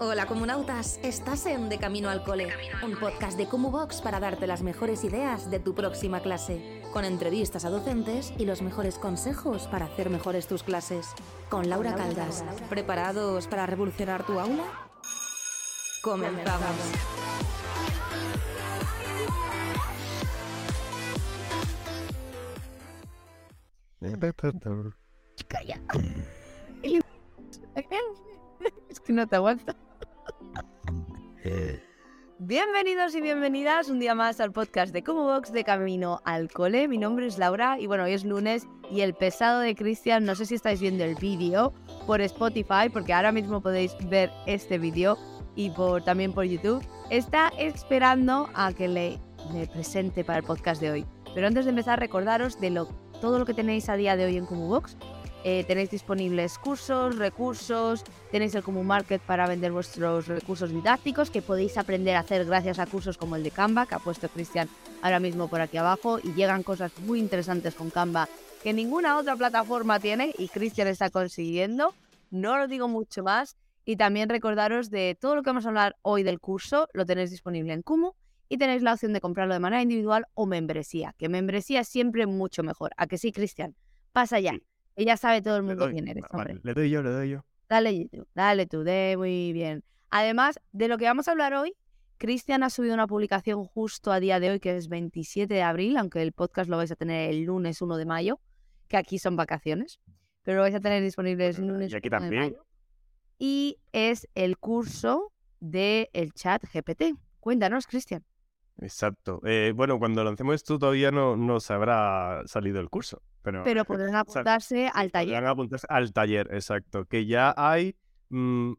Hola comunautas, estás en De Camino al Cole, un podcast de Box para darte las mejores ideas de tu próxima clase, con entrevistas a docentes y los mejores consejos para hacer mejores tus clases. Con Laura Caldas, ¿preparados para revolucionar tu aula? Comenzamos. Es que no te aguanto. Bienvenidos y bienvenidas un día más al podcast de Como Box de Camino al Cole. Mi nombre es Laura y bueno, hoy es lunes y el pesado de Cristian, no sé si estáis viendo el vídeo por Spotify, porque ahora mismo podéis ver este vídeo y por, también por YouTube, está esperando a que le, le presente para el podcast de hoy. Pero antes de empezar, recordaros de lo, todo lo que tenéis a día de hoy en Como Box eh, tenéis disponibles cursos, recursos, tenéis el Común Market para vender vuestros recursos didácticos que podéis aprender a hacer gracias a cursos como el de Canva, que ha puesto Cristian ahora mismo por aquí abajo, y llegan cosas muy interesantes con Canva que ninguna otra plataforma tiene y Cristian está consiguiendo. No lo digo mucho más. Y también recordaros de todo lo que vamos a hablar hoy del curso, lo tenéis disponible en Kumu y tenéis la opción de comprarlo de manera individual o membresía, que membresía es siempre mucho mejor. ¿A que sí, Cristian? Pasa ya. Ella sabe todo el mundo quién eres, le doy yo, le doy yo. Dale tú, dale tú, de muy bien. Además, de lo que vamos a hablar hoy, Cristian ha subido una publicación justo a día de hoy, que es 27 de abril, aunque el podcast lo vais a tener el lunes 1 de mayo, que aquí son vacaciones, pero lo vais a tener disponible el lunes y aquí también. Y es el curso del el chat GPT. Cuéntanos, Cristian. Exacto. Eh, bueno, cuando lancemos esto todavía no nos habrá salido el curso. Pero, pero podrán apuntarse al taller. Podrán apuntarse al taller, exacto. Que ya hay. Mmm,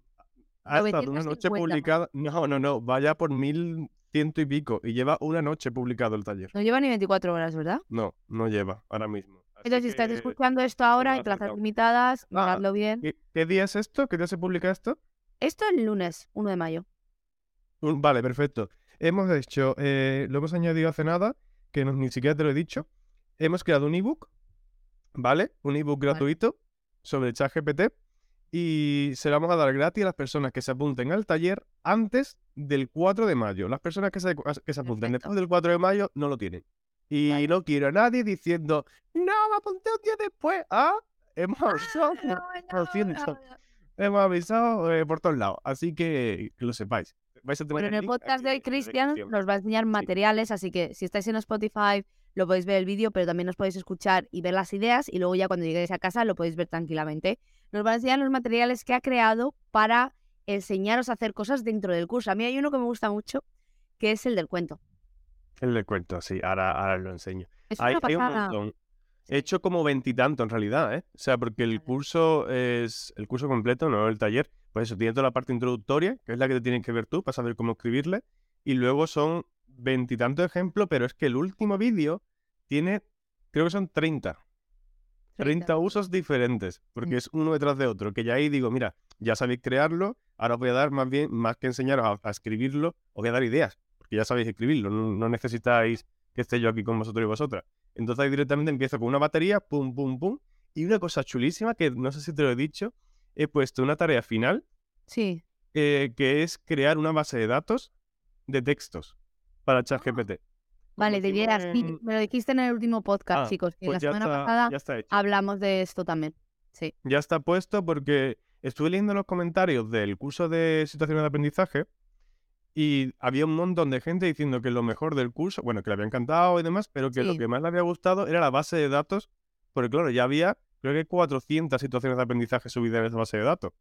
ha estado una noche publicada. No, no, no. Vaya por mil ciento y pico. Y lleva una noche publicado el taller. No lleva ni 24 horas, ¿verdad? No, no lleva ahora mismo. Entonces, si estás escuchando esto ahora en plazas limitadas, ah, miradlo bien. ¿qué, día es esto? ¿Qué día se publica esto? Esto el lunes, 1 de mayo. Vale, perfecto. Hemos hecho, eh, lo hemos añadido hace nada, que ni siquiera te lo he dicho. Hemos creado un ebook ¿vale? Un ebook gratuito sobre ChatGPT y se lo vamos a dar gratis a las personas que se apunten al taller antes del 4 de mayo. Las personas que se, que se apunten después del 4 de mayo no lo tienen. Y no quiero a nadie diciendo, no, me apunté un día después. Ah, hemos avisado, hemos avisado eh, por todos lados. Así que que lo sepáis. Pero en el podcast de hoy, Cristian nos va a enseñar materiales, así que si estáis en Spotify, lo podéis ver el vídeo, pero también os podéis escuchar y ver las ideas y luego ya cuando lleguéis a casa lo podéis ver tranquilamente. Nos va a enseñar los materiales que ha creado para enseñaros a hacer cosas dentro del curso. A mí hay uno que me gusta mucho, que es el del cuento. El del cuento, sí, ahora, ahora lo enseño. hay, un montón. He hecho como veintitanto en realidad, ¿eh? O sea, porque el curso es el curso completo, no el taller. Pues eso, tiene toda la parte introductoria, que es la que te tienes que ver tú para saber cómo escribirle. Y luego son veintitantos ejemplos, pero es que el último vídeo tiene, creo que son 30. 30 usos diferentes, porque mm. es uno detrás de otro, que ya ahí digo, mira, ya sabéis crearlo, ahora os voy a dar más bien, más que enseñaros a, escribirlo, os voy a dar ideas, porque ya sabéis escribirlo, no, necesitáis que esté yo aquí con vosotros y vosotras. Entonces ahí directamente empiezo con una batería, pum, pum, pum, y una cosa chulísima que no sé si te lo he dicho, he puesto una tarea final, sí. Eh, que es crear una base de datos de textos para ChatGPT. Vale, debieras. Me lo dijiste en el último podcast, ah, chicos, que la pues semana pasada hablamos de esto también. Sí. Ya está puesto porque estuve leyendo los comentarios del curso de situaciones de aprendizaje y había un montón de gente diciendo que lo mejor del curso, bueno, que le había encantado y demás, pero que lo que más le había gustado era la base de datos, porque claro, ya había, creo que 400 situaciones de aprendizaje subidas en esa base de datos.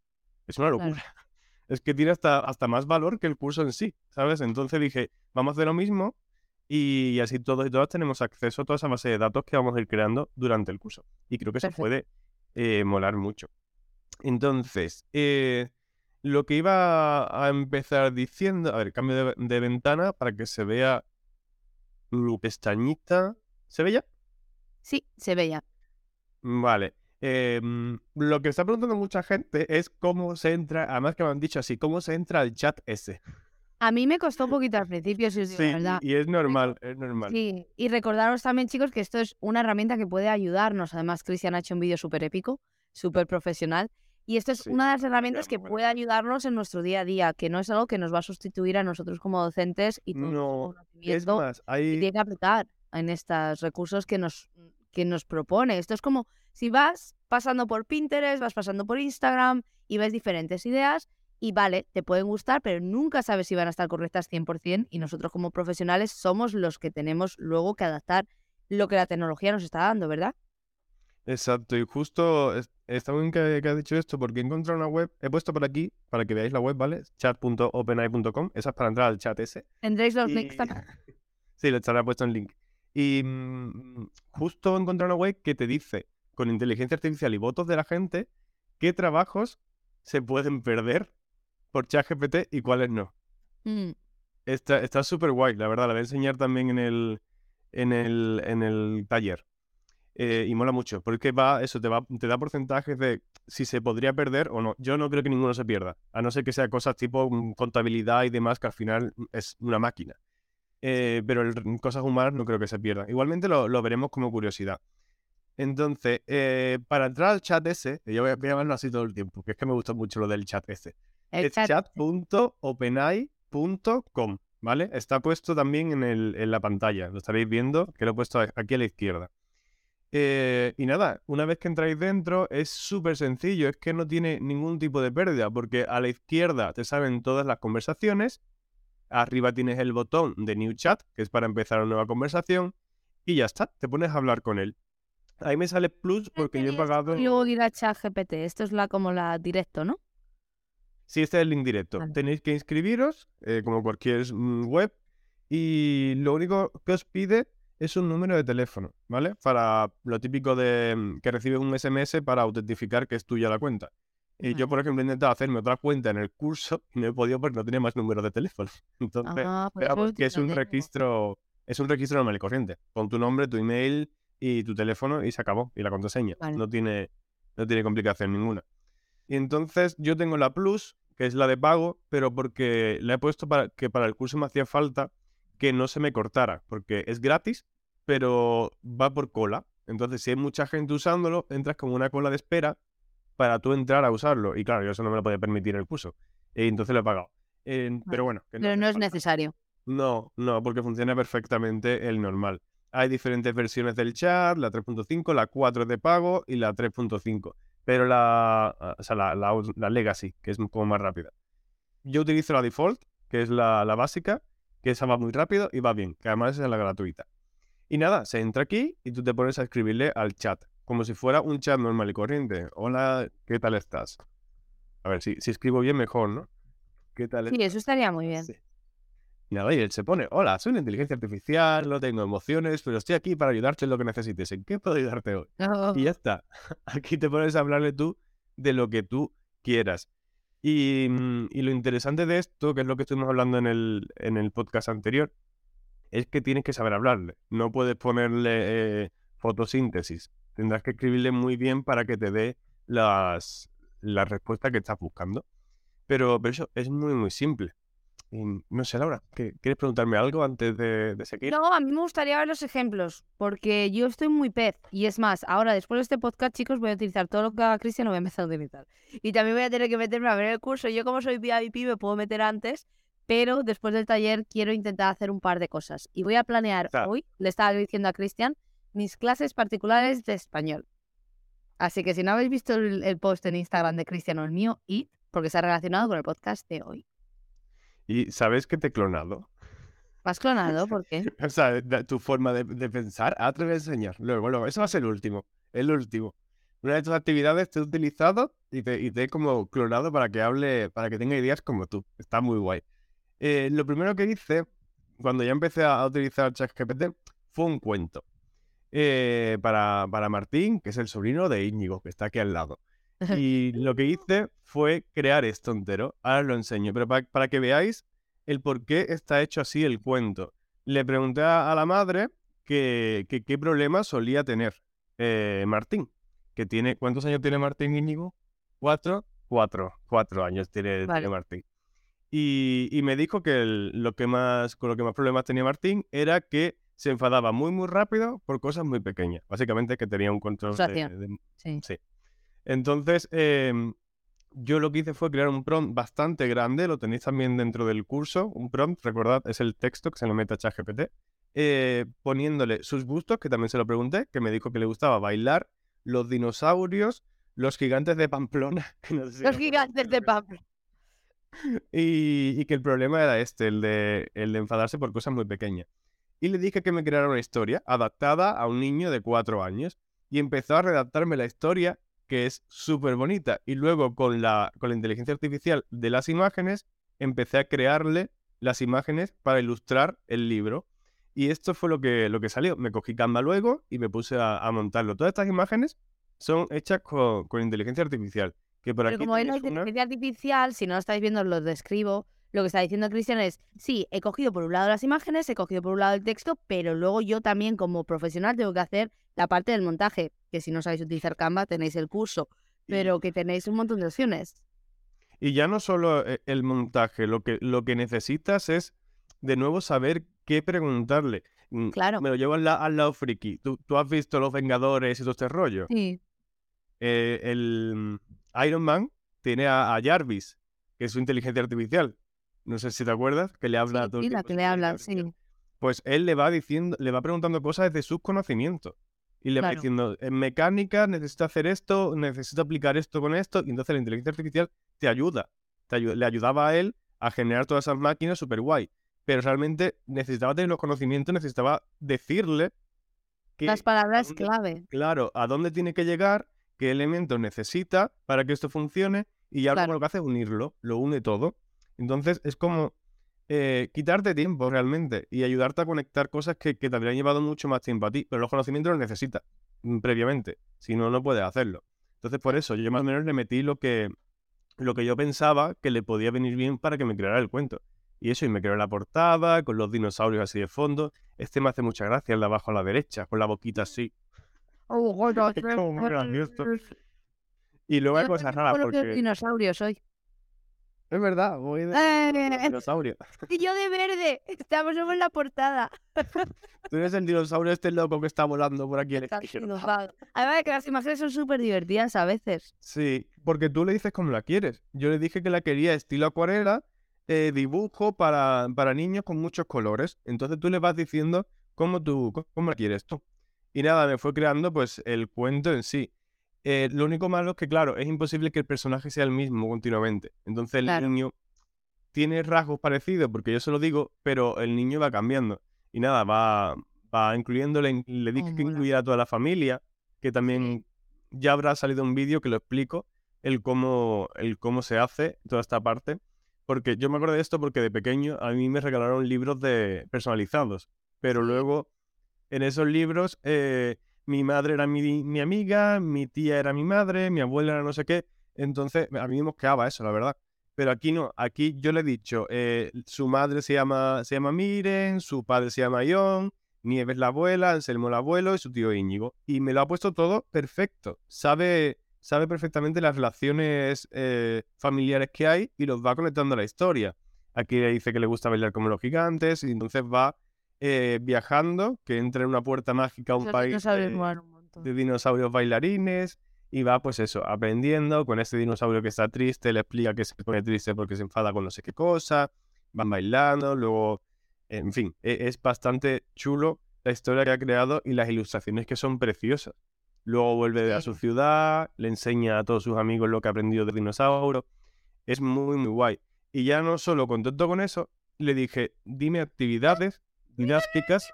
Es una locura. Es que tiene hasta, hasta más valor que el curso en sí, ¿sabes? Entonces dije, vamos a hacer lo mismo, y así todos y todas tenemos acceso a toda esa base de datos que vamos a ir creando durante el curso. Y creo que se puede eh, molar mucho. Entonces, eh, lo que iba a empezar diciendo, a ver, cambio de, ventana para que se vea mi pestañita. ¿Se ve ya? Sí, se ve ya. Vale. Em, lo que está preguntando mucha gente es cómo se entra, además que me han dicho así, cómo se entra al chat ese. A mí me costó un poquito al principio, si os digo la verdad. Y es normal, es normal. Sí, y recordaros también, chicos, que esto es una herramienta que puede ayudarnos. Además, Cristian ha hecho un vídeo súper épico, súper profesional. Y esto es Sí, una de las herramientas que puede ayudarnos en nuestro día a día, que no es algo que nos va a sustituir a nosotros como docentes y todo No, es más, hay... tiene que aplicar en estos recursos que nos, que nos propone. Esto es como si vas pasando por Pinterest, vas pasando por Instagram y ves diferentes ideas y vale, te pueden gustar, pero nunca sabes si van a estar correctas 100% y nosotros como profesionales somos los que tenemos luego que adaptar lo que la tecnología nos está dando, ¿verdad? Exacto, y justo es- está bien que, que has dicho esto porque he encontrado una web, he puesto por aquí para que veáis la web, ¿vale? chat.openai.com, esa es para entrar al chat ese. Tendréis los Y- links también. Sí, le estará puesto en link. Y mm, justo he encontrado una web que te dice, con inteligencia artificial y votos de la gente, qué trabajos se pueden perder por ChatGPT y cuáles no. Mm, Está está súper guay, la verdad, la voy a enseñar también en el, en el, en el taller. Eh, y mola mucho, porque va, eso te, va, te da porcentajes de si se podría perder o no. Yo no creo que ninguno se pierda, a no ser que sea cosas tipo mm, contabilidad y demás, que al final mm, es una máquina. Eh, pero el- cosas humanas no creo que se pierdan. Igualmente lo, lo veremos como curiosidad. Entonces, eh, para entrar al chat ese, yo voy a, voy a llamarlo así todo el tiempo, que es que me gusta mucho lo del chat ese el es chat. chat.openai.com, ¿vale? Está puesto también en, el- en la pantalla, lo estaréis viendo, que lo he puesto aquí a la izquierda. Eh, y nada, una vez que entráis dentro es súper sencillo, es que no tiene ningún tipo de pérdida, porque a la izquierda te salen todas las conversaciones, arriba tienes el botón de New Chat, que es para empezar una nueva conversación, y ya está, te pones a hablar con él. Ahí me sale plus porque yo he pagado... Y luego ir a ChatGPT. Esto es la como la directo, ¿no? Sí, este es el link directo. Vale. Tenéis que inscribiros, eh, como cualquier mm, web, y lo único que os pide es un número de teléfono, ¿vale? Para lo típico de mm, que recibes un SMS para autentificar que es tuya la cuenta. Y yo, por ejemplo, he intentado hacerme otra cuenta en el curso y no he podido porque no tenía más número de teléfono. Entonces, Ah, pues veamos eso que es un tengo. registro, es un registro normal y corriente. Con tu nombre, tu email y tu teléfono y se acabó. Y la contraseña. Vale. No tiene, no tiene complicación ninguna. Y entonces yo tengo la Plus, que es la de pago, pero porque la he puesto para que para el curso me hacía falta que no se me cortara, porque es gratis, pero va por cola. Entonces, si hay mucha gente usándolo, entras como una cola de espera para tú entrar a usarlo. Y claro, yo eso no me lo podía permitir el curso. Y entonces lo he pagado. Eh, Pero bueno, que Pero no es necesario. No, no, porque funciona perfectamente el normal. Hay diferentes versiones del chat, la 3.5, la 4 es de pago y la 3.5. Pero la, o sea, la, la, la Legacy, que es como más rápida. Yo utilizo la default, que es la, la básica, que esa va muy rápido y va bien, que además es la gratuita. Y nada, se entra aquí y tú te pones a escribirle al chat, como si fuera un chat normal y corriente. Hola, ¿qué tal estás? A ver, si, si escribo bien, mejor, ¿no? ¿Qué tal Sí, eso estaría muy bien. Sí. Y nada, y él se pone, hola, soy una inteligencia artificial, no tengo emociones, pero estoy aquí para ayudarte en lo que necesites. ¿En qué puedo ayudarte hoy? Oh, Y ya está. Aquí te pones a hablarle tú de lo que tú quieras. Y, mm, y lo interesante de esto, que es lo que estuvimos hablando en el, en el podcast anterior, es que tienes que saber hablarle. No puedes ponerle eh, fotosíntesis. Tendrás que escribirle muy bien para que te dé las, las respuestas que estás buscando. Pero, pero eso es muy, muy simple. Y no sé, Laura, ¿qué- ¿quieres preguntarme algo antes de, de seguir? No, a mí me gustaría ver los ejemplos, porque yo estoy muy pez. Y es más, ahora después de este podcast, chicos, voy a utilizar todo lo que haga Cristian, lo voy a empezar a utilizar. Y también voy a tener que meterme a ver el curso. Yo como soy VIP me puedo meter antes, pero después del taller quiero intentar hacer un par de cosas. Y voy a planear Claro. hoy, le estaba diciendo a Cristian, mis clases particulares de español. Así que si no habéis visto el, el post en Instagram de Cristian o el mío, id, porque está relacionado con el podcast de hoy. ¿Y sabes que te he clonado? ¿Más clonado? ¿Por qué? O sea, tu forma de, de pensar, te voy a enseñar. Luego, luego, eso va a ser el último. El último. Una de tus actividades te he utilizado y te, y te he como clonado para que hable, para que tenga ideas como tú. Está muy guay. Eh, lo primero que hice, cuando ya empecé a utilizar ChatGPT, fue un cuento. Eh, para, para Martín, que es el sobrino de Íñigo, que está aquí al lado. Y lo que hice fue crear esto entero. Ahora os lo enseño, pero pa- para que veáis el por qué está hecho así el cuento. Le pregunté a, la madre que, que qué problema solía tener eh, Martín. Que tiene, ¿Cuántos años tiene Martín Íñigo? ¿Cuatro? Cuatro. Cuatro años tiene. Martín. Y, y me dijo que el- lo que más, con lo que más problemas tenía Martín era que se enfadaba muy, muy rápido por cosas muy pequeñas. Básicamente que tenía un control de- Frustración. de, Sí. Sí. Entonces, em, yo lo que hice fue crear un prompt bastante grande, lo tenéis también dentro del curso. Un prompt, recordad, es el texto que se lo mete a ChatGPT, eh, poniéndole sus gustos, que también se lo pregunté, que me dijo que le gustaba bailar, los dinosaurios, los gigantes de Pamplona. los gigantes de Pamplona. Y, que el problema era este, el de, el de enfadarse por cosas muy pequeñas. Y le dije que me creara una historia adaptada a un niño de cuatro años. Y empezó a redactarme la historia que es súper bonita. Y luego con la, con la inteligencia artificial de las imágenes, empecé a crearle las imágenes para ilustrar el libro. Y esto fue lo que, lo que salió. Me cogí Canva luego y me puse a, montarlo. Todas estas imágenes son hechas con, inteligencia artificial. Que por Pero como es la inteligencia artificial, si no lo estáis viendo, lo describo. Lo que está diciendo Cristian es, sí, he cogido por un lado las imágenes, he cogido por un lado el texto, pero luego yo también como profesional tengo que hacer la parte del montaje, que si no sabéis utilizar Canva tenéis el curso, pero que tenéis un montón de opciones. Y ya no solo eh, el montaje, lo que, lo que necesitas es de nuevo saber qué preguntarle. Mm, claro. Me lo llevo al, lado friki. ¿Tú, ¿Tú, has visto Los Vengadores y todo este rollo? Sí. Eh, el Iron Man tiene a, Jarvis, que es su inteligencia artificial. No sé si te acuerdas, que le habla sí, la que le habla, sí. Pues él le va diciendo, le va preguntando cosas desde sus conocimientos. Y le va diciendo, en mecánica necesito hacer esto, necesito aplicar esto con esto, y entonces la inteligencia artificial te ayuda. Te le ayudaba a él a generar todas esas máquinas súper guay. Pero realmente necesitaba tener los conocimientos, necesitaba decirle que... Las palabras clave. Claro, a dónde tiene que llegar, qué elementos necesita para que esto funcione, y ya lo que hace es unirlo, lo une todo. Entonces es como eh, quitarte tiempo realmente y ayudarte a conectar cosas que, te habrían llevado mucho más tiempo a ti, pero los conocimientos los necesitas mm, previamente, si no, no puedes hacerlo. Entonces por eso yo más o menos le metí lo que, lo que yo pensaba que le podía venir bien para que me creara el cuento. Y eso, y me creó la portada, con los dinosaurios así de fondo. Este me hace mucha gracia, el de abajo a la derecha, con la boquita así. Oh, y luego hay cosas raras porque... dinosaurios hoy. Es verdad, voy de eh, dinosaurio. Y yo de verde. Estamos en la portada. Tú eres el dinosaurio este loco que está volando por aquí. Además de que las imágenes son súper divertidas a veces. Sí, porque tú le dices cómo la quieres. Yo le dije que la quería estilo acuarela, eh, dibujo para, para niños con muchos colores. Entonces tú le vas diciendo cómo tú, cómo la quieres tú. Y nada, me fue creando pues el cuento en sí. Eh, lo único malo es que, claro, es imposible que el personaje sea el mismo continuamente. Entonces el niño tiene rasgos parecidos, porque yo se lo digo, pero el niño va cambiando. Y nada, va, va incluyéndole, le dije oh, que incluyera a toda la familia, que también ya habrá salido un vídeo que lo explico, el cómo, el cómo se hace toda esta parte. Porque yo me acuerdo de esto porque de pequeño a mí me regalaron libros de personalizados, pero luego en esos libros eh, mi madre era mi, amiga, mi tía era mi madre, mi abuela era no sé qué. Entonces, a mí me mosqueaba eso, la verdad. Pero aquí no, aquí yo le he dicho, eh, su madre se llama, se llama Miren, su padre se llama Ion, Nieves la abuela, Anselmo el abuelo y su tío Íñigo. Y me lo ha puesto todo perfecto. Sabe, sabe perfectamente las relaciones eh, familiares que hay y los va conectando a la historia. Aquí le dice que le gusta bailar como los gigantes y entonces va eh, viajando, que entra en una puerta mágica a un país de, dinosaurios bailarines y va pues eso, aprendiendo con este dinosaurio que está triste, le explica que se pone triste porque se enfada con no sé qué cosa, van bailando, luego, en fin, e, es bastante chulo la historia que ha creado y las ilustraciones que son preciosas. Luego vuelve a su ciudad, le enseña a todos sus amigos lo que ha aprendido de dinosaurio. Es muy, muy guay. Y ya no solo contento con eso, le dije, dime actividades dinásticas.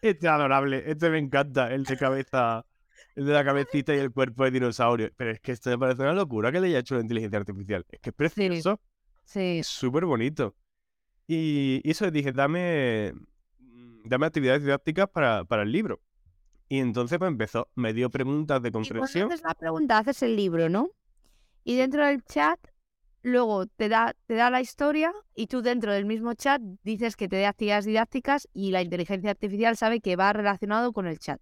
Este es adorable, este me encanta, el de cabeza, el de la cabecita y el cuerpo de dinosaurio. Pero es que esto me parece una locura que le haya hecho la inteligencia artificial. Es que es precioso. Sí. Es súper bonito. Y, eso dije, dame, dame actividades didácticas para, para el libro. Y entonces me pues, empezó, me dio preguntas de comprensión. Y haces la pregunta, haces el libro, ¿no? Y dentro del chat luego te da, te da la historia y tú dentro del mismo chat dices que te dé actividades didácticas y la inteligencia artificial sabe que va relacionado con el chat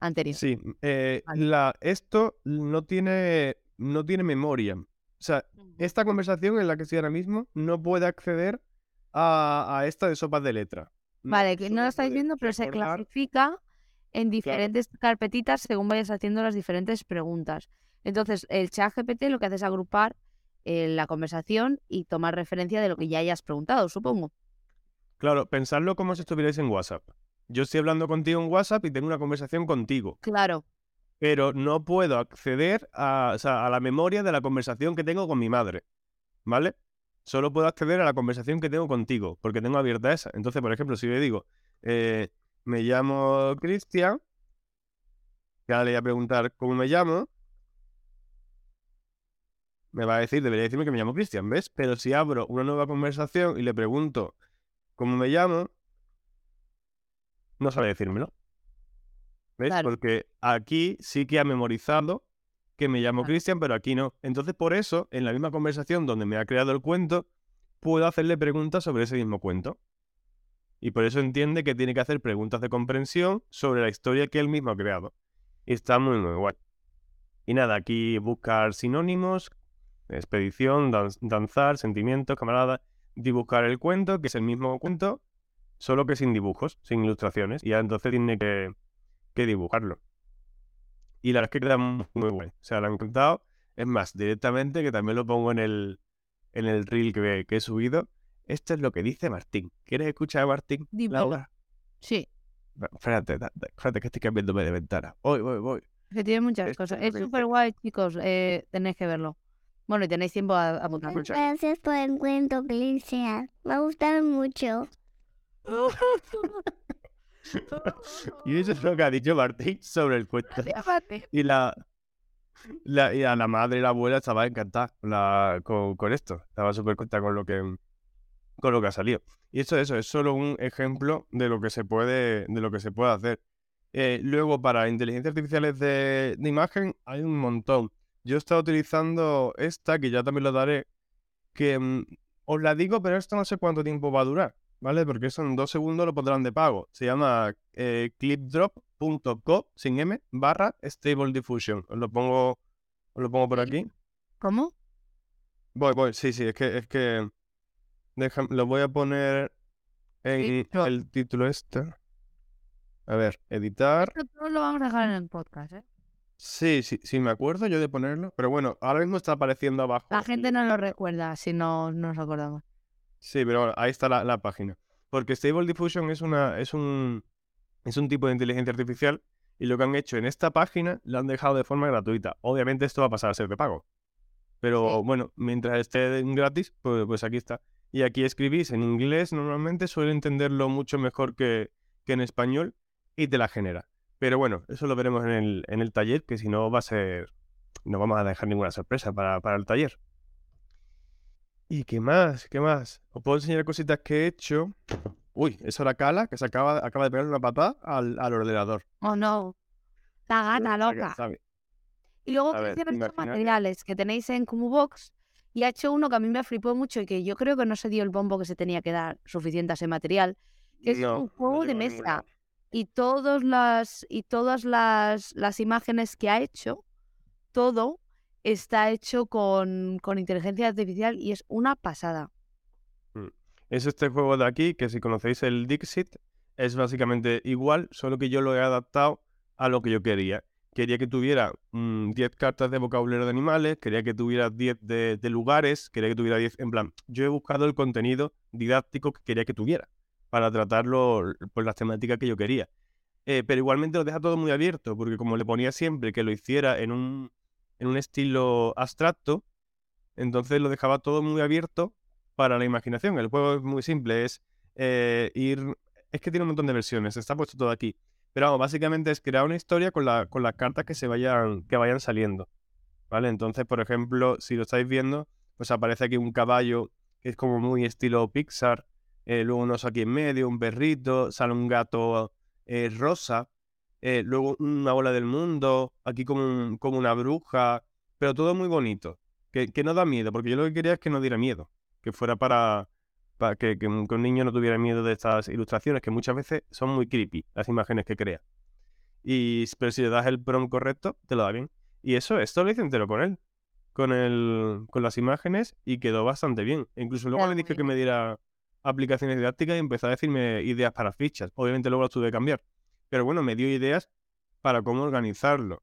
anterior. Sí, eh, la, esto no tiene, no tiene memoria. O sea, esta conversación en la que estoy ahora mismo no puede acceder a, esta de sopas de letra. vale, que no lo estáis viendo, pero se clasifica en diferentes carpetitas según vayas haciendo las diferentes preguntas. Entonces, el chat GPT lo que hace es agrupar eh, la conversación y tomar referencia de lo que ya hayas preguntado, supongo. Claro, pensarlo como si estuvierais en WhatsApp. Yo estoy hablando contigo en WhatsApp y tengo una conversación contigo. Claro. Pero no puedo acceder a, a la memoria de la conversación que tengo con mi madre. ¿Vale? Solo puedo acceder a la conversación que tengo contigo, porque tengo abierta esa. Entonces, por ejemplo, si le digo, eh, me llamo Cristian, ya le voy a preguntar cómo me llamo, me va a decir, debería decirme que me llamo Cristian, ¿ves? Pero si abro una nueva conversación y le pregunto cómo me llamo, no sabe decírmelo. ¿Ves? Porque aquí sí que ha memorizado que me llamo Cristian, pero aquí no. Entonces, por eso, en la misma conversación donde me ha creado el cuento, puedo hacerle preguntas sobre ese mismo cuento. Y por eso entiende que tiene que hacer preguntas de comprensión sobre la historia que él mismo ha creado. Y está muy, muy guay. Y nada, aquí buscar sinónimos, expedición, danzar, sentimientos, camarada, dibujar el cuento, que es el mismo cuento, solo que sin dibujos, sin ilustraciones. Y ya entonces tiene que, dibujarlo. Y la verdad es que queda muy, muy bueno. O sea, lo han encantado. Es más, directamente, que también lo pongo en el, en el reel que, que he subido. Esto es lo que dice Martín. ¿Quieres escuchar a Martín? Laura. Sí. Espérate, espérate que estoy cambiándome de ventana. Voy, voy, voy. Que tiene muchas cosas. Es súper guay, chicos. Eh, tenéis que verlo. Bueno, y tenéis tiempo a, apuntar. Gracias por el cuento, Cristian. Me ha gustado mucho. y eso es lo que ha dicho Martín sobre el cuento. Y la, la, y a la madre y la abuela estaba encantada con, con, esto. Estaba súper contenta con lo que con lo que ha salido. Y esto eso es solo un ejemplo de lo que se puede, de lo que se puede hacer. Eh, luego, para inteligencias artificiales de, imagen, hay un montón. Yo he estado utilizando esta, que ya también lo daré, que mm, os la digo, pero esto no sé cuánto tiempo va a durar, ¿vale? Porque eso en dos segundos lo pondrán de pago. Se llama eh, clipdrop.co, sin M, barra Stable Diffusion. Os lo pongo, os lo pongo por aquí. ¿Cómo? Voy, voy, sí, sí, es que, es que lo voy a poner en el título este. A ver, editar. Esto lo vamos a dejar en el podcast, ¿eh? Sí, sí, sí, me acuerdo yo de ponerlo. Pero bueno, ahora mismo está apareciendo abajo. La gente no lo recuerda si no, nos acordamos. Sí, pero bueno, ahí está la, página. Porque Stable Diffusion es, una, es, un, es un tipo de inteligencia artificial y lo que han hecho en esta página lo han dejado de forma gratuita. Obviamente esto va a pasar a ser de pago. Pero bueno, mientras esté gratis, pues, pues aquí está. Y aquí escribís en inglés, normalmente suele entenderlo mucho mejor que, que en español y te la genera. Pero bueno, eso lo veremos en el, en el taller, que si no va a ser. No vamos a dejar ninguna sorpresa para, para el taller. ¿Y qué más? ¿Qué más? Os puedo enseñar cositas que he hecho. Uy, eso la cala, que se acaba, acaba de pegar una patada al, al ordenador. Oh no. La gana, loca. Y luego, ¿qué materiales que tenéis en Box y ha hecho uno que a mí me flipó mucho y que yo creo que no se dio el bombo que se tenía que dar suficiente a ese material, que es un juego de mesa. Y, todos las, y todas las, las imágenes que ha hecho, todo está hecho con, con inteligencia artificial y es una pasada. Mm. Es este juego de aquí, que si conocéis el Dixit, es básicamente igual, solo que yo lo he adaptado a lo que yo quería quería que tuviera 10 mm, cartas de vocabulario de animales, quería que tuviera 10 de, lugares, quería que tuviera 10, en plan, yo he buscado el contenido didáctico que quería que tuviera para tratarlo por las temáticas que yo quería. Eh, pero igualmente lo deja todo muy abierto, porque como le ponía siempre que lo hiciera en un, en un estilo abstracto, entonces lo dejaba todo muy abierto para la imaginación. El juego es muy simple, es eh, ir... Es que tiene un montón de versiones, está puesto todo aquí. Pero básicamente es crear una historia con, la, con las cartas que, se vayan, que vayan saliendo. ¿Vale? Entonces, por ejemplo, si lo estáis viendo, pues aparece aquí un caballo que es como muy estilo Pixar. Eh, luego unos aquí en medio, un perrito, sale un gato eh, rosa. Eh, luego una bola del mundo, aquí como, como una bruja. Pero todo muy bonito. Que, que no da miedo, porque yo lo que quería es que no diera miedo. Que fuera para, para que, un, niño no tuviera miedo de estas ilustraciones, que muchas veces son muy creepy, las imágenes que crea. Y, pero si le das el prompt correcto, te lo da bien. Y eso, esto lo hice entero con él, con, el, con las imágenes, y quedó bastante bien. E incluso luego le dije que me diera aplicaciones didácticas y empezó a decirme ideas para fichas. Obviamente luego las tuve que cambiar. Pero bueno, me dio ideas para cómo organizarlo.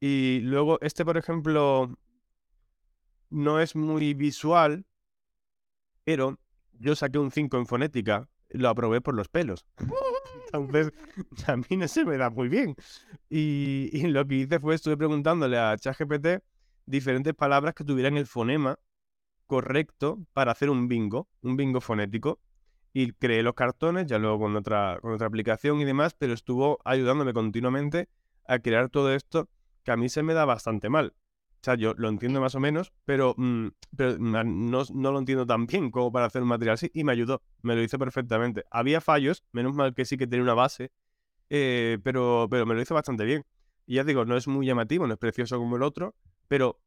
Y luego, este, por ejemplo, no es muy visual, pero yo saqué un 5 en fonética, lo aprobé por los pelos. Entonces, a mí no se me da muy bien. Y, y lo que hice fue, estuve preguntándole a ChatGPT diferentes palabras que tuvieran el fonema correcto para hacer un bingo, un bingo fonético. Y creé los cartones, ya luego con otra, con otra aplicación y demás, pero estuvo ayudándome continuamente a crear todo esto que a mí se me da bastante mal. O sea, yo lo entiendo más o menos, pero, mm, pero no, no, lo entiendo tan bien como para hacer un material así. Y me ayudó, me lo hizo perfectamente. Había fallos, menos mal que sí que tenía una base, eh, pero, pero me lo hizo bastante bien. Y ya digo, no es muy llamativo, no es precioso como el otro, pero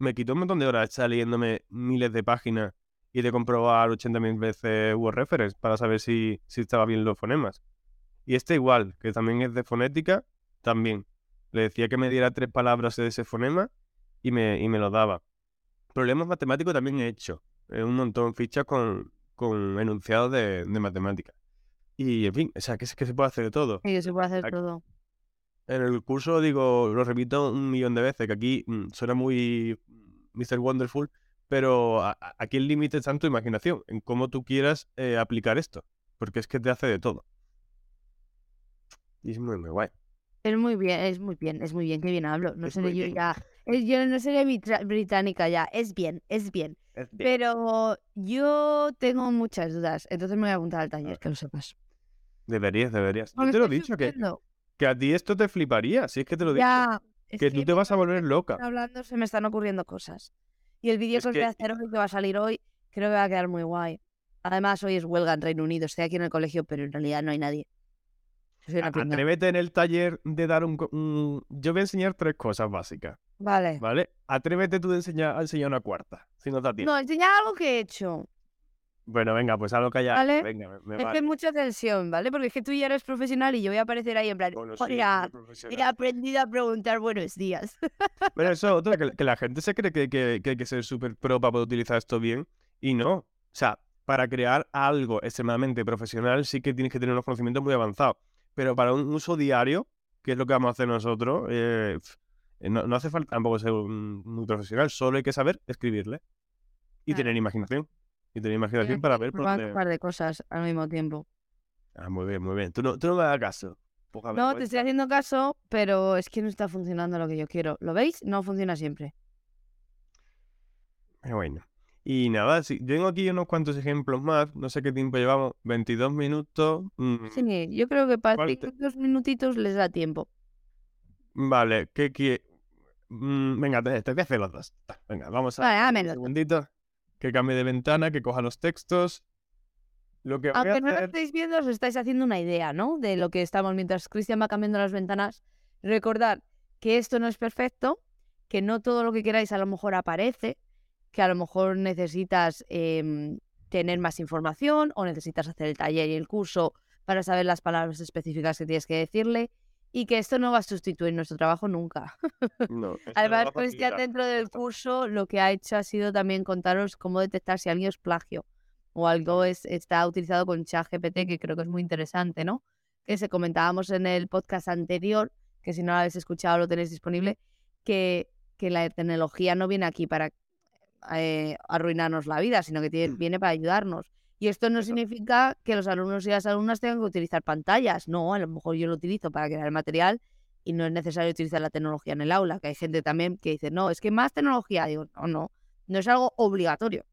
me quitó un montón de horas estar leyéndome miles de páginas y de comprobar 80.000 veces Word Reference para saber si, si estaba bien los fonemas. Y este igual, que también es de fonética, también. Le decía que me diera tres palabras de ese fonema y me, y me lo daba. Problemas matemáticos también he hecho. Eh, un montón, fichas con, con enunciados de, de matemáticas. Y en fin, o sea, que, que se puede hacer de todo. Sí, se puede hacer todo. En el curso digo, lo repito un millón de veces, que aquí mm, suena muy Mr. Wonderful, pero aquí el límite es tanto imaginación, en cómo tú quieras eh, aplicar esto, porque es que te hace de todo. Y es muy, muy guay. Es muy bien, es muy bien, es muy bien, que bien hablo. No sé yo ya. Yo no seré británica ya. Es bien, es bien, Pero yo tengo muchas dudas. Entonces me voy a apuntar al taller, que lo sepas. Deberías, deberías. Yo te lo he dicho, que, que a ti esto te fliparía, si es que te lo digo. que, tú te vas a volver loca. Hablando se me están ocurriendo cosas. Y el vídeo que os voy a hacer hoy, que va a salir hoy, creo que va a quedar muy guay. Además, hoy es huelga en Reino Unido. Estoy aquí en el colegio, pero en realidad no hay nadie. Atrévete en el taller de dar un, Yo voy a enseñar tres cosas básicas. Vale. ¿Vale? Atrévete tú de enseñar, a enseñar una cuarta, si no te No, enseñar algo que he hecho. Bueno, venga, pues algo que haya. ¿Vale? Venga, me, es que hay mucha tensión, ¿vale? Porque es que tú ya eres profesional y yo voy a aparecer ahí en plan. Bueno, he aprendido a preguntar buenos días. Pero eso otra, que, que, la gente se cree que, que, que hay que ser súper pro para poder utilizar esto bien. Y no. O sea, para crear algo extremadamente profesional sí que tienes que tener unos conocimientos muy avanzados pero para un uso diario, que es lo que vamos a hacer nosotros, eh, no, hace falta tampoco ser muy profesional, solo hay que saber escribirle y tener imaginación. Y tener imaginación para ver por un par de cosas al mismo tiempo. Ah, muy bien, muy bien. Tú no, tú no me das caso. no, te estoy haciendo caso, pero es que no está funcionando lo que yo quiero. ¿Lo veis? No funciona siempre. Bueno. Y nada, sí, tengo aquí unos cuantos ejemplos más. No sé qué tiempo llevamos. 22 minutos. Mm, sí, yo creo que para dos minutitos les da tiempo. Vale, ¿qué quiere? Mm, venga, te, te, voy a hacer los dos. Venga, vamos a. Vale, un segundito. Que cambie de ventana, que coja los textos. Lo que Aunque no lo estáis viendo, os estáis haciendo una idea, ¿no? De lo que estamos mientras Cristian va cambiando las ventanas. Recordad que esto no es perfecto, que no todo lo que queráis a lo mejor aparece, que a lo mejor necesitas em, tener más información o necesitas hacer el taller y el curso para saber las palabras específicas que tienes que decirle y que esto no va a sustituir nuestro trabajo nunca. No, Además, pues ya dentro del curso lo que ha hecho ha sido también contaros cómo detectar si alguien es plagio o algo es, está utilizado con ChatGPT, que creo que es muy interesante, ¿no? Que se comentábamos en el podcast anterior, que si no lo habéis escuchado lo tenéis disponible, que, que la tecnología no viene aquí para eh, arruinarnos la vida, sino que mm. viene para ayudarnos. Y esto no significa que los alumnos y las alumnas tengan que utilizar pantallas. No, a lo mejor yo lo utilizo para crear el material y no es necesario utilizar la tecnología en el aula, que hay gente también que dice, no, es que más tecnología. Digo, no, no, no es algo obligatorio.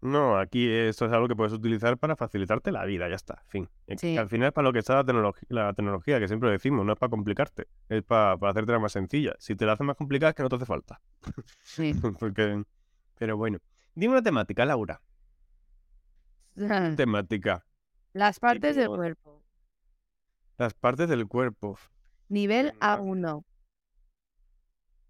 No, aquí esto es algo que puedes utilizar para facilitarte la vida, ya está, fin. Al final es para lo que está la, la, tecnología, que siempre decimos, no es para complicarte, es para, para hacerte más sencilla. Si te la haces más complicada es que no te hace falta. Sí. Porque... Pero bueno, dime una temática, Laura. Temática. Las partes del cuerpo. Las partes del cuerpo. Nivel A1.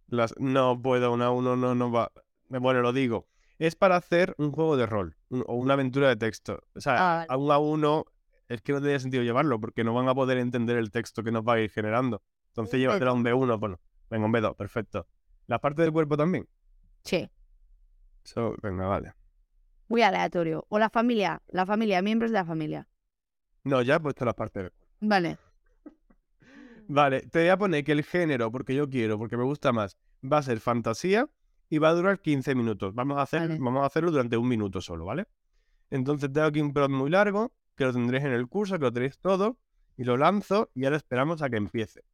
Las... No puedo, una A1 no, no va. Bueno, lo digo es para hacer un juego de rol o una aventura de texto. O sea, ah, a un a uno es que no tiene sentido llevarlo porque no van a poder entender el texto que nos va a ir generando. Entonces llévatelo a un B1, bueno, venga, un B2, perfecto. ¿La parte del cuerpo también? Sí. So, venga, vale. Muy aleatorio. O la familia, la familia, miembros de la familia. No, ya he puesto la parte del cuerpo. Vale. Vale, te voy a poner que el género, porque yo quiero, porque me gusta más, va a ser fantasía y va a durar 15 minutos. Vamos a, hacer, Vale. vamos a hacerlo durante un minuto solo, ¿vale? Entonces tengo aquí un prompt muy largo, que lo tendréis en el curso, que lo tenéis todo, y lo lanzo y ahora esperamos a que empiece.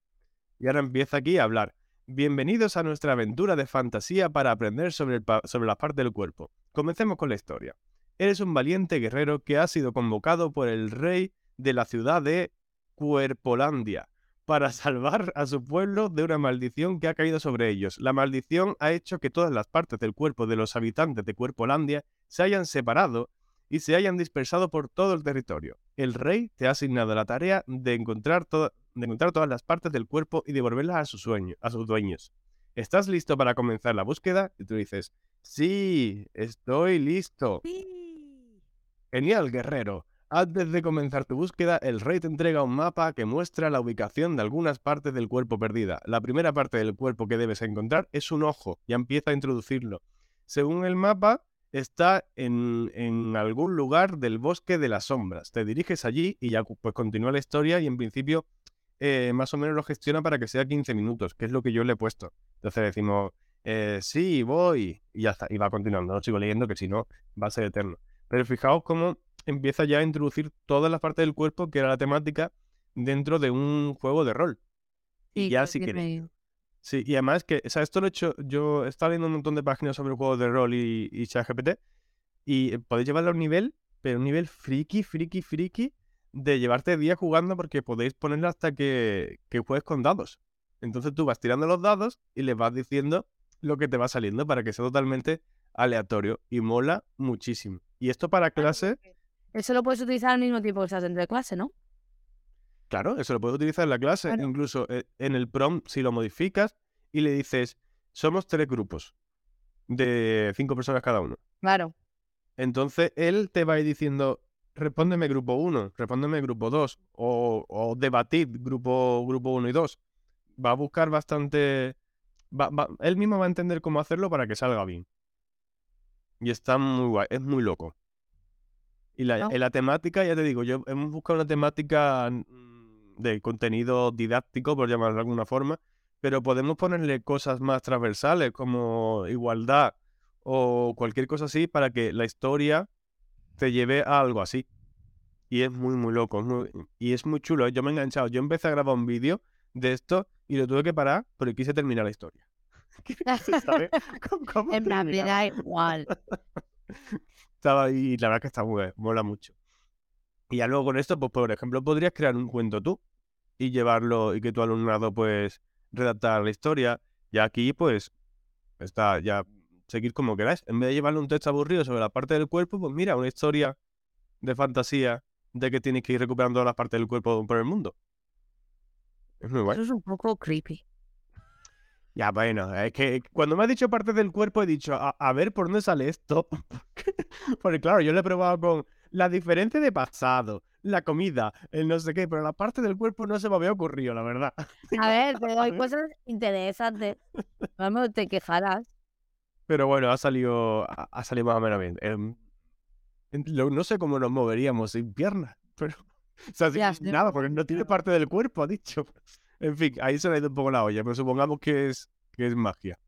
Y ahora empieza aquí a hablar. Bienvenidos a nuestra aventura de fantasía para aprender sobre, sobre las partes del cuerpo. Comencemos con la historia. Eres un valiente guerrero que ha sido convocado por el rey de la ciudad de Cuerpolandia para salvar a su pueblo de una maldición que ha caído sobre ellos. La maldición ha hecho que todas las partes del cuerpo de los habitantes de Cuerpolandia se hayan separado y se hayan dispersado por todo el territorio. El rey te ha asignado la tarea de encontrar, to- de encontrar todas las partes del cuerpo y devolverlas a sueño- a sus dueños. ¿Estás listo para comenzar la búsqueda? Y tú dices, sí, estoy listo. Genial, guerrero. Antes de comenzar tu búsqueda, el rey te entrega un mapa que muestra la ubicación de algunas partes del cuerpo perdida. La primera parte del cuerpo que debes encontrar es un ojo. Ya empieza a introducirlo. Según el mapa, está en, en algún lugar del bosque de las sombras. Te diriges allí y ya pues continúa la historia y en principio eh, más o menos lo gestiona para que sea 15 minutos, que es lo que yo le he puesto. Entonces decimos, eh, sí, voy, y ya está, y va continuando. No sigo leyendo, que si no va a ser eterno. Pero fijaos cómo empieza ya a introducir todas las partes del cuerpo, que era la temática, dentro de un juego de rol. Y ya si queréis. Sí, y además que, o sea, esto lo he hecho, yo he estado leyendo un montón de páginas sobre juegos de rol y, y ChatGPT, y eh, podéis llevarlo a un nivel, pero un nivel friki, friki, friki, de llevarte días jugando porque podéis ponerlo hasta que, que juegues con dados. Entonces tú vas tirando los dados y les vas diciendo lo que te va saliendo para que sea totalmente aleatorio y mola muchísimo. Y esto para clase, Eso lo puedes utilizar al mismo tiempo que estás dentro de clase, ¿no? claro, eso lo puedes utilizar en la clase, Claro. incluso eh, en el prompt si lo modificas y le dices, somos tres grupos de cinco personas cada uno. Claro. Entonces él te va a ir diciendo, respóndeme grupo 1, respóndeme grupo 2, o, o debatid grupo, grupo 1 y 2. Va a buscar bastante... va- va- él mismo va a entender cómo hacerlo para que salga bien. Y está muy guay, es muy loco. Y la, ¿No? en la temática, ya te digo, yo hemos buscado una temática mm, de contenido didáctico, por llamarlo de alguna forma, pero podemos ponerle cosas más transversales como igualdad o cualquier cosa así para que la historia te lleve a algo así. Y es muy, muy loco. es muy- y es muy chulo. ¿eh? Yo me he enganchado. Yo empecé a grabar un vídeo de esto y lo tuve que parar porque quise terminar la historia. Saber cómo- cómo En da igual. Estaba ahí y la verdad que está muy bien, mola mucho. Y ya luego con esto, pues por ejemplo, podrías crear un cuento tú y llevarlo y que tu alumnado pues redactar la historia. Y aquí pues está ya seguir como queráis. En vez de llevarle un texto aburrido sobre la parte del cuerpo, pues mira, una historia de fantasía de que tienes que ir recuperando las partes del cuerpo por el mundo. Es muy guay. Eso es un poco creepy. Ya, bueno, es que cuando me has dicho partes del cuerpo he dicho, a, a ver por dónde sale esto. Porque claro, yo lo he probado con la diferencia de pasado, la comida, el no sé qué, pero la parte del cuerpo no se me había ocurrido, la verdad. A ver, te doy cosas interesantes. Vamos, te quejarás. Pero bueno, ha salido, ha salido más o menos bien. Em, lo- no sé cómo nos moveríamos sin piernas, pero... O sea, sin nada, porque no tiene parte del cuerpo, ha dicho. En fin, ahí se le ha ido un poco la olla, pero supongamos que es, que es magia.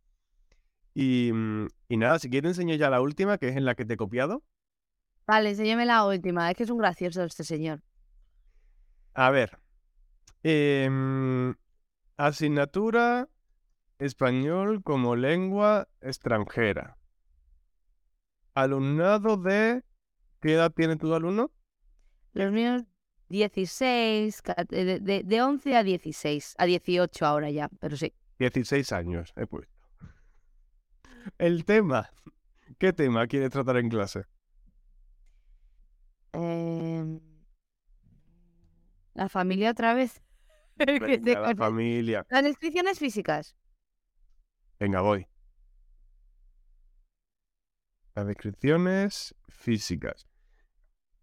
Y, mm, y nada, si quieres enseño ya la última, que es en la que te he copiado. Vale, enséñame la última. Es que es un gracioso este señor. A ver. em, asignatura español como lengua extranjera. Alumnado de... ¿Qué edad tiene tu alumno? Los míos, 16, ca- eh, de, de, de 11 a 16, a 18 ahora ya, pero sí. 16 años, he puesto. El tema. ¿Qué tema quieres tratar en clase? Em, la familia otra vez. Venga, la familia. Las descripciones físicas. Venga, voy. Las descripciones físicas.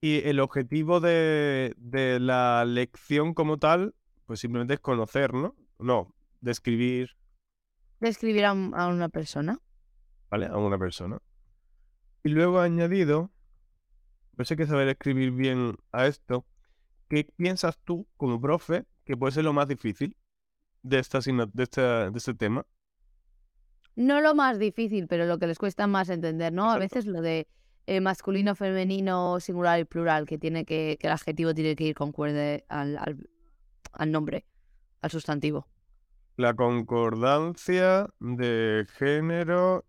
Y el objetivo de, de la lección como tal, pues simplemente es conocer, ¿no? No, describir, Describir a, un- a una persona. ¿vale? A una persona. Y luego he añadido, pues hay que saber escribir bien a esto. ¿Qué piensas tú, como profe, que puede ser lo más difícil de, esta, de, esta- de este tema? No lo más difícil, pero lo que les cuesta más entender, ¿no? A veces lo de eh, masculino, femenino, singular y plural, que tiene que, que el adjetivo tiene que ir concuerde al, al, al nombre, al sustantivo. La concordancia de género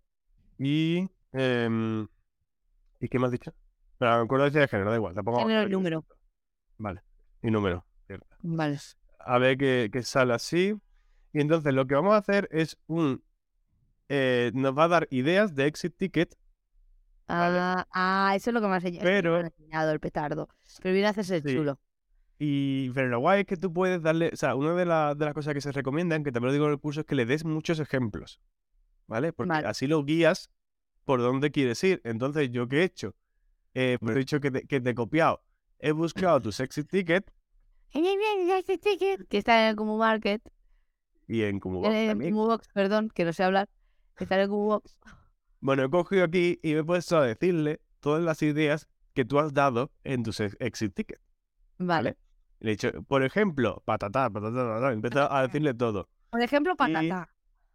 y... em, ¿Y qué me has dicho? La concordancia de género, da igual. Tampoco Género y número. Vale. Y número. cierto. Vale. A ver qué, qué sale así. Y entonces lo que vamos a hacer es un... eh, nos va a dar ideas de exit ticket Vale. Ah, ah, eso es lo que me ha enseñado. Pero- el petardo. Pero viene a hacerse el Sí. chulo. Y pero lo guay es que tú puedes darle, o sea, una de, la- de las cosas que se recomiendan, que también lo digo en el curso, es que le des muchos ejemplos, ¿vale? Porque Vale. así lo guías por dónde quieres ir. Entonces, ¿yo qué he hecho? Eh, pues he dicho que te, que te he copiado. He buscado tu sexy ticket Que está en el Kumu Market. y en como En el Kumu Box, perdón, que no sé hablar. Bueno, he cogido aquí y me he puesto a decirle todas las ideas que tú has dado en tu sex- exit ticket, Vale. ¿vale? Le he dicho, por ejemplo, patatá, patatá, patatá, empezado a decirle todo. Por ejemplo, patata.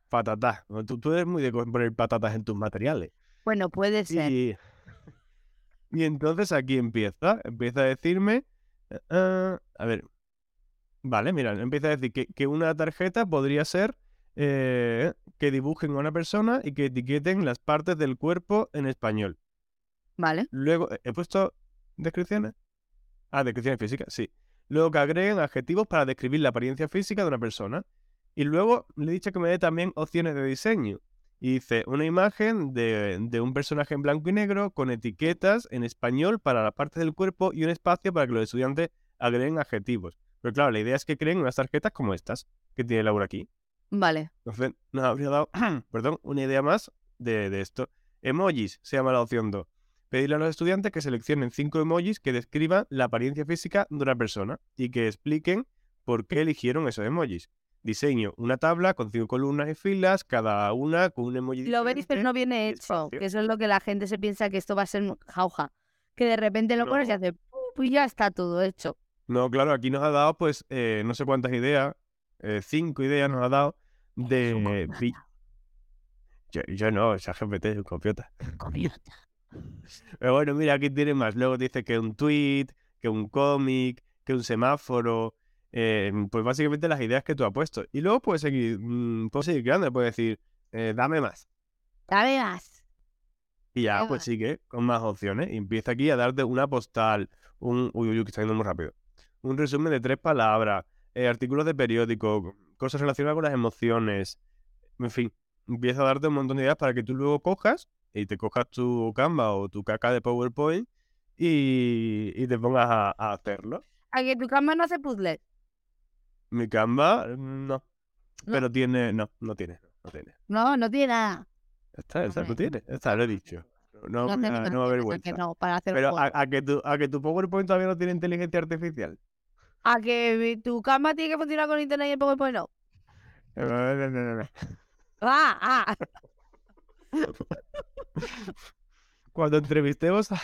Patatá. Tú, tú eres muy de poner patatas en tus materiales. Bueno, puede ser. Y, y entonces aquí empieza, empieza a decirme, eh, eh, a ver, vale, mira, empieza a decir que, que una tarjeta podría ser eh, que dibujen a una persona y que etiqueten las partes del cuerpo en español. Vale. Luego, ¿he puesto descripciones? Ah, descripciones físicas, sí. Luego que agreguen adjetivos para describir la apariencia física de una persona. Y luego le he dicho que me dé también opciones de diseño. Y dice una imagen de, de un personaje en blanco y negro con etiquetas en español para las partes del cuerpo y un espacio para que los estudiantes agreguen adjetivos. Pero claro, la idea es que creen unas tarjetas como estas que tiene Laura aquí. Vale. Entonces nos habría dado, perdón, una idea más de, de esto. Emojis se llama la opción 2. Pedirle a los estudiantes que seleccionen cinco emojis que describan la apariencia física de una persona y que expliquen por qué eligieron esos emojis. Diseño una tabla con cinco columnas y filas, cada una con un emoji Lo veis, pero no viene hecho. Que eso es lo que la gente se piensa que esto va a ser jauja. Que de repente lo pones y hace, "Pum", pues ya está todo hecho. No, claro, aquí nos ha dado pues eh, no sé cuántas ideas, eh, cinco ideas nos ha dado de... vi- Yo, yo no, esa GPT es un copiota. Pero bueno, mira, aquí tiene más. Luego dice que un tweet, que un cómic, que un semáforo. eh, pues básicamente las ideas que tú has puesto. Y luego puedes seguir, mm, puedes seguir creando, puedes decir, eh, dame más. Dame más. Y ya, Dame pues más. sigue con más opciones. Y empieza aquí a darte una postal, un. Uy, uy, uy, que está yendo muy rápido. Un resumen de tres palabras, eh, artículos de periódico, cosas relacionadas con las emociones. En fin, empieza a darte un montón de ideas para que tú luego cojas y te cojas tu Canva o tu caca de PowerPoint y, y te pongas a, a hacerlo. A que tu cama no hace puzzles. Mi Canva, mm, no. No. Pero tiene. No, no tiene. No tiene. No, no tiene nada. Esta, esta no tiene. Esta lo he dicho. No, No, me no me avergüenza. no, para hacer Pero a que tu, a que tu PowerPoint todavía no tiene inteligencia artificial. A que tu cama tiene que funcionar con internet y el PowerPoint no. No, no, no, no. Ah, ah. Cuando entrevistemos a...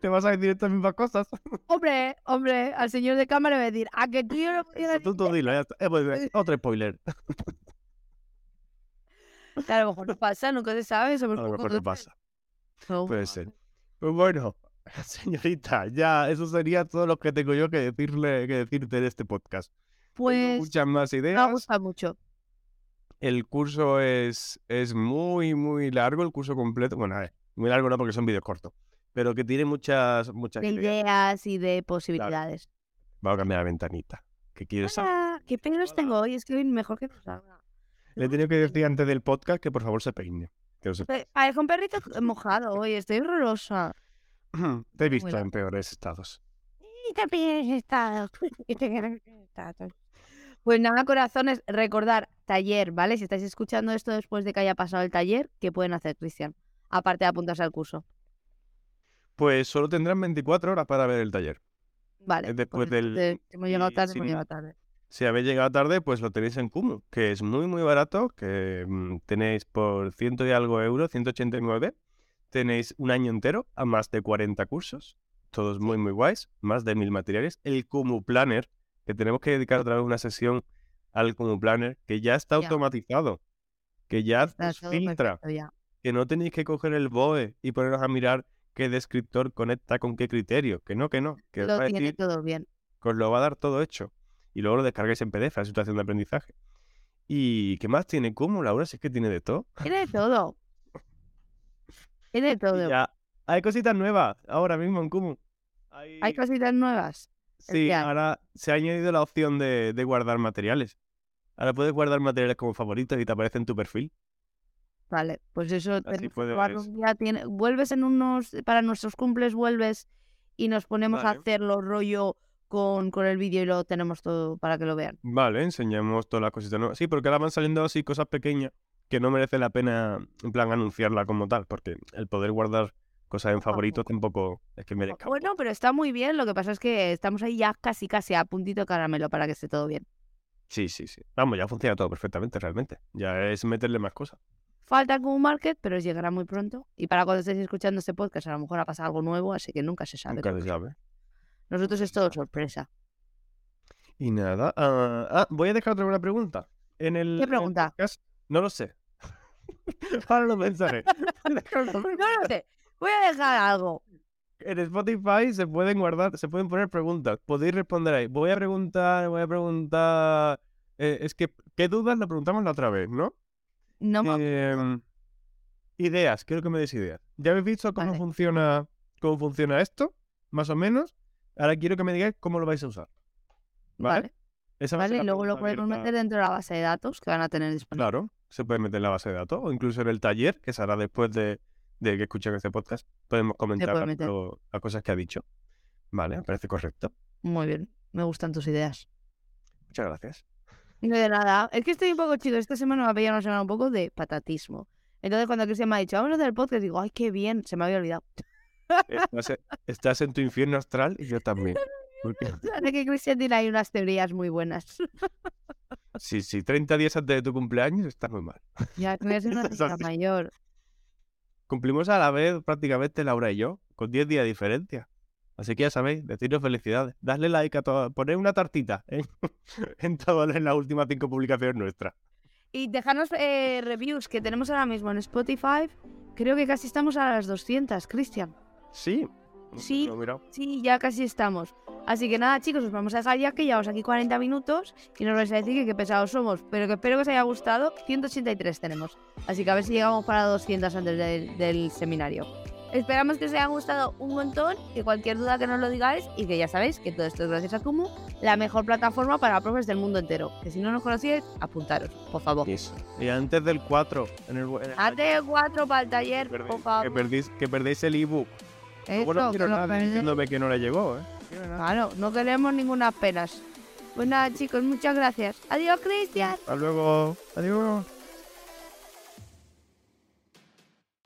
Te vas a decir estas mismas cosas. Hombre, hombre, al señor de cámara le voy a decir, a que tú y yo no Tú, tú dilo, ya está. Eh, pues, otro spoiler. A lo mejor no pasa, nunca se sabe. A Somos lo mejor no pasa. No. Puede ser. Pues bueno, señorita, ya eso sería todo lo que tengo yo que decirle, que decirte en este podcast. Tengo Pues muchas más me ideas. gusta mucho. El curso es, es muy, muy largo, el curso completo. Bueno, a ver, muy largo no porque son vídeos cortos. Pero que tiene muchas, muchas De ideas. ideas y de posibilidades. Vamos a cambiar la ventanita. ¿Qué quieres saber? Qué pelos tengo hoy, es que hoy mejor que no salga. Le he tenido que decir antes del podcast que por favor se peine. Que sepa. Pe- Parezco un perrito mojado hoy, estoy horrorosa. Te he visto Bueno. en peores estados. Y también está. Pues nada, corazones, recordar taller, ¿vale? Si estáis escuchando esto después de que haya pasado el taller, ¿qué pueden hacer, Cristian? Aparte de apuntarse al curso. Pues solo tendrán 24 horas para ver el taller. Vale. Después pues del- entonces, Hemos llegado tarde, si hemos llegado tarde. Si habéis llegado tarde, pues lo tenéis en Kumu, que es muy, muy barato, que mm, tenéis por ciento y algo euros, 189. Tenéis un año entero a más de 40 cursos, todos muy, muy guays, más de mil materiales. El Kumu Planner, que tenemos que dedicar otra vez una sesión al Kumu Planner, que ya está automatizado. que ya Está os filtra, perfecto que no tenéis que coger el BOE y poneros a mirar qué descriptor conecta con qué criterio, que no, que no, que os Lo va a tiene decir todo bien. que os lo va a dar todo hecho. Y luego lo descargáis en PDF, la situación de aprendizaje. ¿Y qué más tiene Kumu, Laura? Si es que tiene de todo. Tiene todo. Tiene Y todo. ya, hay cositas nuevas ahora mismo en Kumu. Hay- Hay cositas nuevas. Sí, ahora se ha añadido la opción de, de guardar materiales. Ahora puedes guardar materiales como favoritos y te aparece en tu perfil. Vale, pues eso probarlo un día. Tiene... Vuelves en unos, para nuestros cumples, vuelves y nos ponemos Vale. a hacerlo rollo con, con el vídeo y lo tenemos todo para que lo vean. Vale, enseñamos todas las cositas nuevas. Sí, porque ahora van saliendo así cosas pequeñas que no merece la pena, en plan, anunciarla como tal, porque el poder guardar cosas en favoritos tampoco es que merezca. Bueno, pero está muy bien. Lo que pasa es que estamos ahí ya casi, casi a puntito de caramelo para que esté todo bien. Sí, sí, sí. Vamos, ya funciona todo perfectamente, realmente. Ya es meterle más cosas. Falta como market, pero llegará muy pronto. Y para cuando estéis escuchando este podcast, a lo mejor ha pasado algo nuevo, así que nunca se sabe. Nunca se sabe. Nosotros es todo sorpresa. Y nada. ah, voy a dejar otra una pregunta. En el, en el pregunta? podcast- No lo sé. Ahora lo pensaré. No lo sé. Voy a dejar algo. En Spotify se pueden guardar, se pueden poner preguntas. Podéis responder ahí. Voy a preguntar, voy a preguntar. eh, es que, ¿qué dudas le preguntamos la otra vez, no? No me Em, ideas, quiero que me des ideas. Ya habéis visto cómo Vale. funciona, cómo funciona esto, más o menos. Ahora quiero que me digáis cómo lo vais a usar. ¿Vale? Vale, Esa va Y luego lo podemos meter dentro de la base de datos que van a tener disponible. Claro, se puede meter en la base de datos o incluso en el taller, que se hará después de, de que escuchen este podcast. Podemos comentar lo- las cosas que ha dicho. Vale, me parece correcto. Muy bien. Me gustan tus ideas. Muchas gracias. No de nada. Es que estoy un poco chido. Esta semana me ha pillado una semana un poco de patatismo. Entonces, cuando Cristian me ha dicho, vamos a hacer el podcast, digo, ay, qué bien. Se me había olvidado. Estás, estás en tu infierno astral y yo también. Porque, que Cristian tiene ahí unas teorías muy buenas. sí, sí, 30 días antes de tu cumpleaños está muy mal. ya, que voy a ser una Exacto. mayor. Cumplimos a la vez prácticamente Laura y yo, con 10 días de diferencia. Así que ya sabéis, deciros felicidades. Dadle like a todas, poner una tartita ¿eh? en todas en las últimas cinco publicaciones nuestras. Y dejarnos eh, reviews que tenemos ahora mismo en Spotify. Creo que casi estamos a las 200, Cristian. Sí. Sí. Sí, ya casi estamos. Así que nada, chicos, os vamos a dejar ya que llevamos aquí 40 minutos y nos vais a decir que qué pesados somos. Pero que espero que os haya gustado. 183 tenemos. Así que a ver si llegamos para 200 antes del, del seminario. Esperamos que os haya gustado un montón, que cualquier duda que nos lo digáis y que ya sabéis que todo esto es gracias a Kumu, la mejor plataforma para profes del mundo entero. Que si no nos conocíais, apuntaros, por favor. Eso. Y antes del 4, en el, en el Hazte el 4 para el taller, que por que, favor. perdéis, que perdéis el ebook. Eso, Bueno, no quiero que perdéis. diciéndome que no le llegó, ¿eh? Claro, no queremos ninguna penas. Pues nada, chicos, muchas gracias. Adiós, Cristian. Hasta luego. Adiós.